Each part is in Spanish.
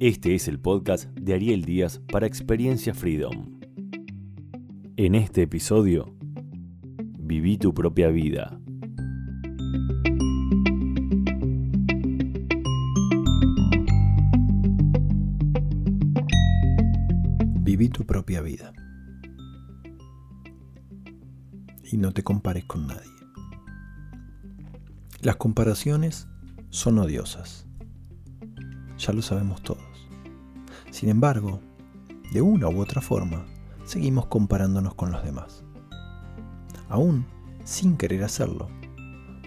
Este es el podcast de Ariel Díaz para Experiencia Freedom. En este episodio, viví tu propia vida. Viví tu propia vida. Y no te compares con nadie. Las comparaciones son odiosas. Ya lo sabemos todos. Sin embargo, de una u otra forma, seguimos comparándonos con los demás. Aún sin querer hacerlo,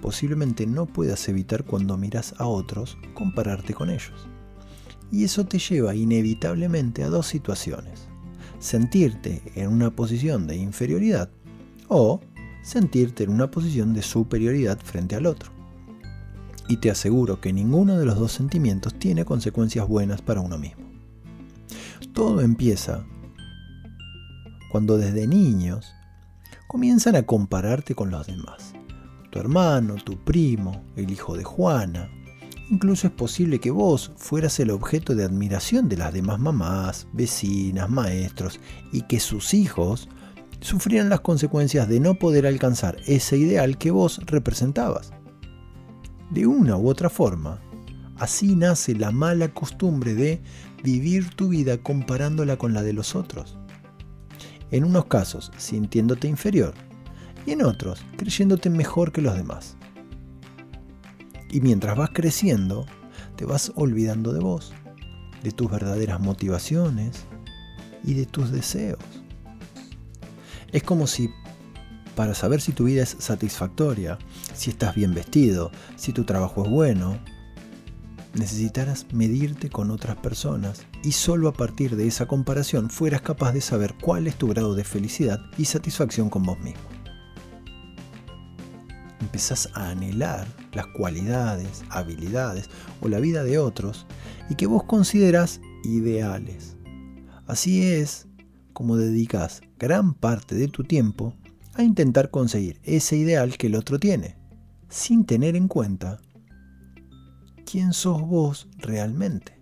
posiblemente no puedas evitar cuando miras a otros compararte con ellos. Y eso te lleva inevitablemente a dos situaciones. Sentirte en una posición de inferioridad o sentirte en una posición de superioridad frente al otro y te aseguro que ninguno de los dos sentimientos tiene consecuencias buenas para uno mismo. Todo empieza cuando desde niños comienzan a compararte con los demás. Tu hermano, tu primo, el hijo de Juana. Incluso es posible que vos fueras el objeto de admiración de las demás mamás, vecinas, maestros y que sus hijos sufrieran las consecuencias de no poder alcanzar ese ideal que vos representabas de una u otra forma. Así nace la mala costumbre de vivir tu vida comparándola con la de los otros. En unos casos sintiéndote inferior y en otros creyéndote mejor que los demás. Y mientras vas creciendo, te vas olvidando de vos, de tus verdaderas motivaciones y de tus deseos. Es como si para saber si tu vida es satisfactoria, si estás bien vestido, si tu trabajo es bueno, necesitarás medirte con otras personas y solo a partir de esa comparación fueras capaz de saber cuál es tu grado de felicidad y satisfacción con vos mismo. Empezás a anhelar las cualidades, habilidades o la vida de otros y que vos considerás ideales. Así es como dedicas gran parte de tu tiempo a intentar conseguir ese ideal que el otro tiene, sin tener en cuenta quién sos vos realmente,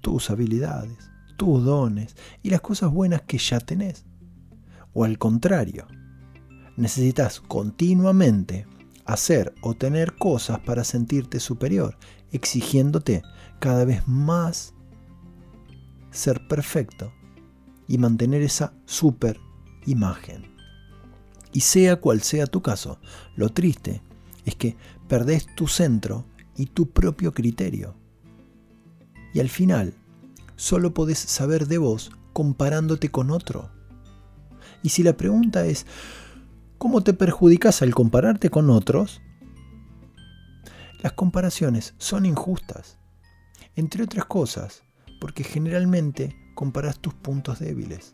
tus habilidades, tus dones y las cosas buenas que ya tenés. O al contrario, necesitas continuamente hacer o tener cosas para sentirte superior, exigiéndote cada vez más ser perfecto y mantener esa super imagen. Y sea cual sea tu caso, lo triste es que perdés tu centro y tu propio criterio. Y al final, solo podés saber de vos comparándote con otro. Y si la pregunta es, ¿cómo te perjudicas al compararte con otros? Las comparaciones son injustas, entre otras cosas, porque generalmente comparas tus puntos débiles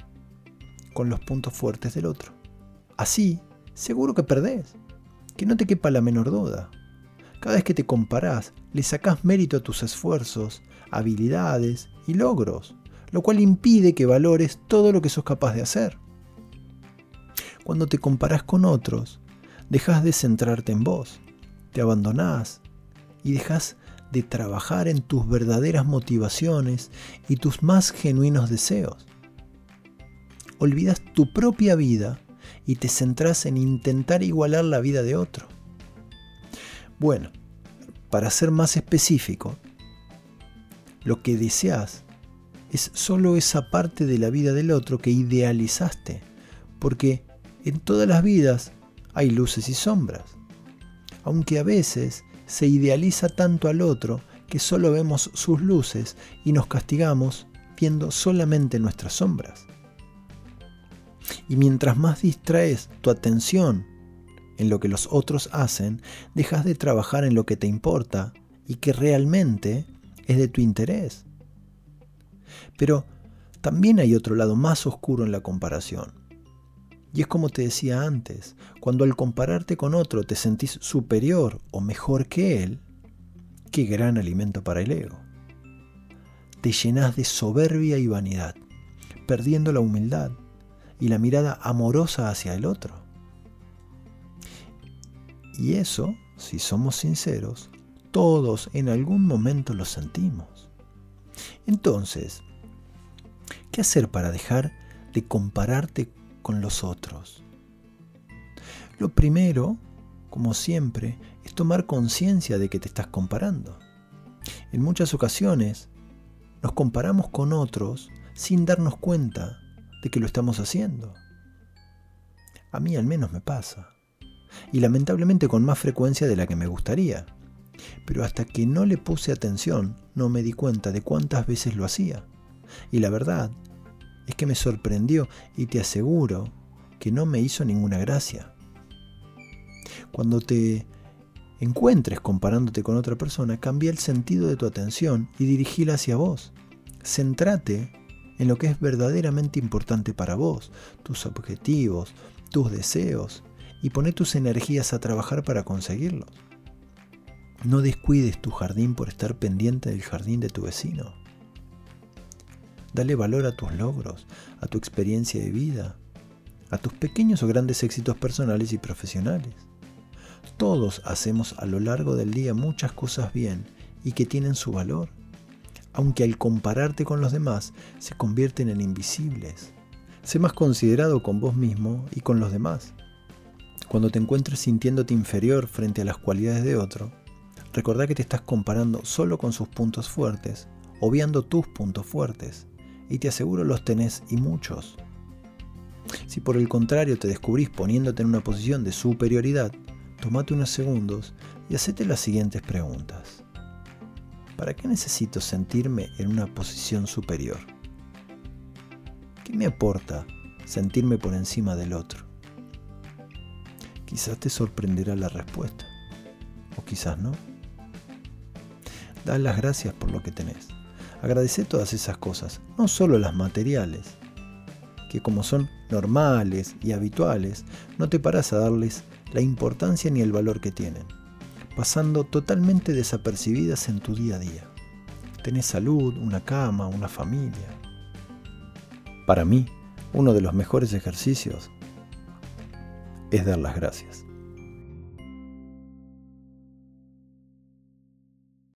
con los puntos fuertes del otro. Así, seguro que perdés. Que no te quepa la menor duda. Cada vez que te comparás, le sacás mérito a tus esfuerzos, habilidades y logros, lo cual impide que valores todo lo que sos capaz de hacer. Cuando te comparás con otros, dejas de centrarte en vos, te abandonás y dejas de trabajar en tus verdaderas motivaciones y tus más genuinos deseos. Olvidas tu propia vida y te centras en intentar igualar la vida de otro. Bueno, para ser más específico, lo que deseas es solo esa parte de la vida del otro que idealizaste, porque en todas las vidas hay luces y sombras, aunque a veces se idealiza tanto al otro que solo vemos sus luces y nos castigamos viendo solamente nuestras sombras. Y mientras más distraes tu atención en lo que los otros hacen, dejas de trabajar en lo que te importa y que realmente es de tu interés. Pero también hay otro lado más oscuro en la comparación. Y es como te decía antes, cuando al compararte con otro te sentís superior o mejor que él, qué gran alimento para el ego. Te llenas de soberbia y vanidad, perdiendo la humildad y la mirada amorosa hacia el otro. Y eso, si somos sinceros, todos en algún momento lo sentimos. Entonces, ¿qué hacer para dejar de compararte con los otros? Lo primero, como siempre, es tomar conciencia de que te estás comparando. En muchas ocasiones nos comparamos con otros sin darnos cuenta de que lo estamos haciendo. A mí al menos me pasa. Y lamentablemente con más frecuencia de la que me gustaría. Pero hasta que no le puse atención no me di cuenta de cuántas veces lo hacía. Y la verdad es que me sorprendió y te aseguro que no me hizo ninguna gracia. Cuando te encuentres comparándote con otra persona, cambia el sentido de tu atención y dirigila hacia vos. Centrate en lo que es verdaderamente importante para vos, tus objetivos, tus deseos, y pone tus energías a trabajar para conseguirlos. No descuides tu jardín por estar pendiente del jardín de tu vecino. Dale valor a tus logros, a tu experiencia de vida, a tus pequeños o grandes éxitos personales y profesionales. Todos hacemos a lo largo del día muchas cosas bien y que tienen su valor, aunque al compararte con los demás se convierten en invisibles. Sé más considerado con vos mismo y con los demás. Cuando te encuentres sintiéndote inferior frente a las cualidades de otro, recordá que te estás comparando solo con sus puntos fuertes, obviando tus puntos fuertes, y te aseguro los tenés y muchos. Si por el contrario te descubrís poniéndote en una posición de superioridad, tomate unos segundos y hacete las siguientes preguntas. ¿Para qué necesito sentirme en una posición superior? ¿Qué me aporta sentirme por encima del otro? Quizás te sorprenderá la respuesta, o quizás no. Da las gracias por lo que tenés. Agradece todas esas cosas, no solo las materiales, que como son normales y habituales, no te paras a darles la importancia ni el valor que tienen, pasando totalmente desapercibidas en tu día a día. Tenés salud, una cama, una familia. Para mí, uno de los mejores ejercicios es dar las gracias.